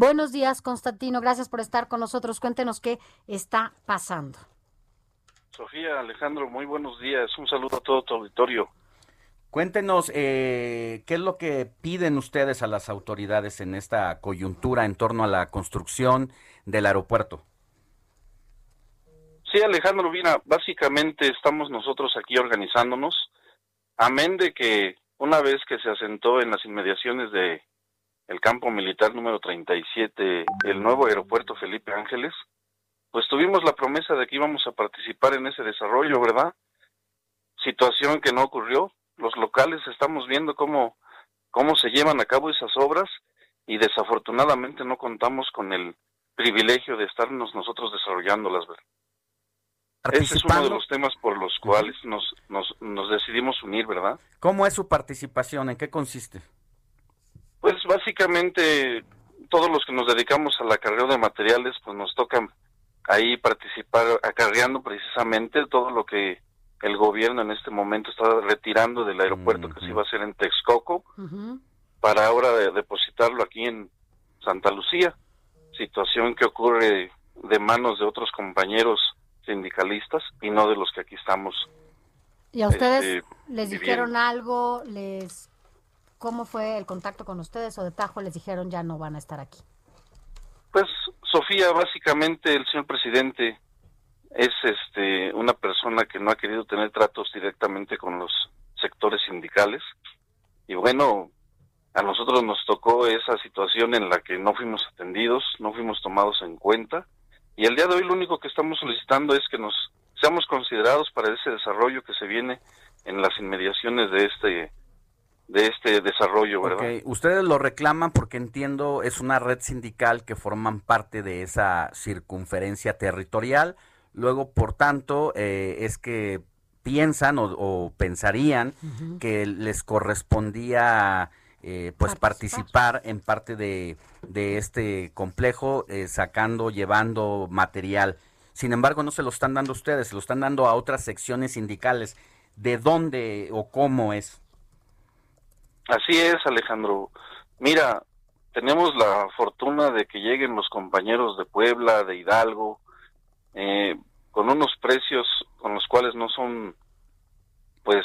Buenos días, Constantino. Gracias por estar con nosotros. Cuéntenos qué está pasando. Sofía, Alejandro, muy buenos días. Un saludo a todo tu auditorio. Cuéntenos, eh, ¿qué es lo que piden ustedes a las autoridades en esta coyuntura en torno a la construcción del aeropuerto? Sí, Alejandro, mira, básicamente estamos nosotros aquí organizándonos, amén de que una vez que se asentó en las inmediaciones de el campo militar número 37, el nuevo aeropuerto Felipe Ángeles, pues tuvimos la promesa de que íbamos a participar en ese desarrollo, ¿verdad? Situación que no ocurrió. Los locales estamos viendo cómo, cómo se llevan a cabo esas obras y desafortunadamente no contamos con el privilegio de estarnos nosotros desarrollándolas, ¿verdad? Ese es uno de los temas por los cuales nos, nos, nos decidimos unir, ¿verdad? ¿Cómo es su participación? ¿En qué consiste? Pues básicamente todos los que nos dedicamos al acarreo de materiales, pues nos toca ahí participar acarreando precisamente todo lo que el gobierno en este momento está retirando del aeropuerto que se iba a hacer en Texcoco para ahora depositarlo aquí en Santa Lucía, situación que ocurre de manos de otros compañeros sindicalistas y no de los que aquí estamos. ¿Y a ustedes este, les dijeron algo? les ¿Cómo fue el contacto con ustedes o de Tajo les dijeron ya no van a estar aquí? Pues Sofía, básicamente el señor presidente es este una persona que no ha querido tener tratos directamente con los sectores sindicales. Y bueno, a nosotros nos tocó esa situación en la que no fuimos atendidos, no fuimos tomados en cuenta. Y el día de hoy lo único que estamos solicitando es que nos seamos considerados para ese desarrollo que se viene en las inmediaciones de este de este desarrollo, ¿verdad? Ustedes lo reclaman porque entiendo es una red sindical que forman parte de esa circunferencia territorial. Luego, por tanto, eh, es que piensan o, pensarían que les correspondía eh, pues participar. en parte de, de este complejo, eh, sacando, llevando material. Sin embargo, no se lo están dando ustedes, se lo están dando a otras secciones sindicales. ¿De dónde o cómo es? Así es, Alejandro. Mira, tenemos la fortuna de que lleguen los compañeros de Puebla, de Hidalgo, eh, con unos precios con los cuales no son, pues,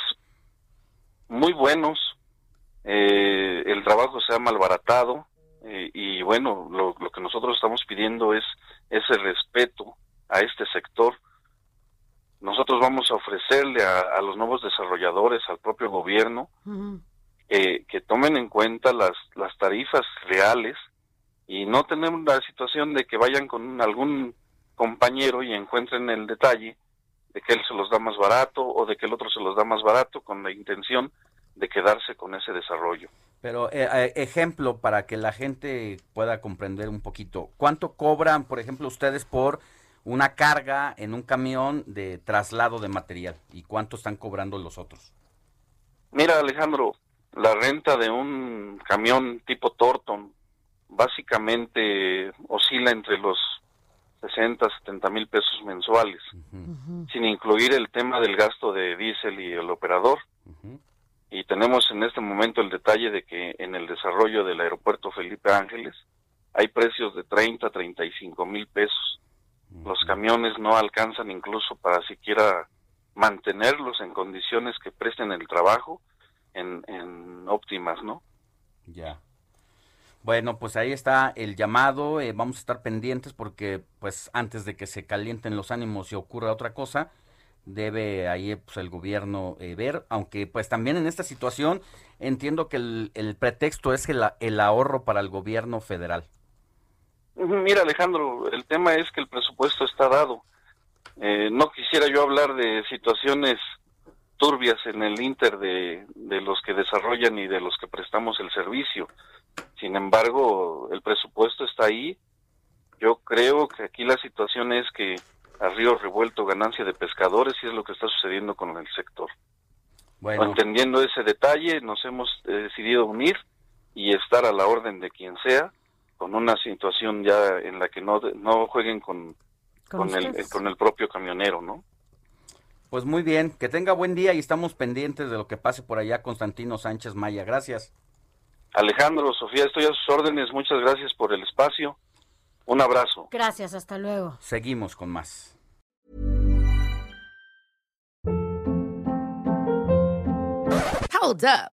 muy buenos. Eh, el trabajo se ha malbaratado eh, y bueno, lo, lo, que nosotros estamos pidiendo es ese respeto a este sector. Nosotros vamos a ofrecerle a, los nuevos desarrolladores, al propio gobierno, que tomen en cuenta las, las tarifas reales y no tenemos la situación de que vayan con algún compañero y encuentren el detalle de que él se los da más barato o de que el otro se los da más barato con la intención de quedarse con ese desarrollo. Pero eh, eh, ejemplo para que la gente pueda comprender un poquito, ¿cuánto cobran, por ejemplo, ustedes por una carga en un camión de traslado de material y cuánto están cobrando los otros? Mira, Alejandro, la renta de un camión tipo Torton básicamente oscila entre los 60, 70 mil pesos mensuales, sin incluir el tema del gasto de diésel y el operador. Y tenemos en este momento el detalle de que en el desarrollo del aeropuerto Felipe Ángeles hay precios de 30, 35 mil pesos. Los camiones no alcanzan incluso para siquiera mantenerlos en condiciones que presten el trabajo en, óptimas, ¿no? Ya. Bueno, pues ahí está el llamado. Eh, vamos a estar pendientes porque, pues, antes de que se calienten los ánimos y ocurra otra cosa, debe ahí pues, el gobierno eh, ver. Aunque, pues, también en esta situación entiendo que el, pretexto es el, el ahorro para el gobierno federal. Mira, Alejandro, el tema es que el presupuesto está dado. Eh, no quisiera yo hablar de situaciones turbias en el inter de, de los que desarrollan y de los que prestamos el servicio. Sin embargo, el presupuesto está ahí creo que aquí la situación es que a río revuelto ganancia de pescadores y es lo que está sucediendo con el sector. Bueno. Entendiendo ese detalle, nos hemos eh, decidido unir y estar a la orden de quien sea, con una situación ya en la que no, no jueguen con, con, el, con el propio camionero, ¿no? Pues muy bien, que tenga buen día y estamos pendientes de lo que pase por allá, Constantino Sánchez Maya. Gracias. Alejandro, Sofía, estoy a sus órdenes. Muchas gracias por el espacio. Un abrazo. Gracias, hasta luego. Seguimos con más. Hold up.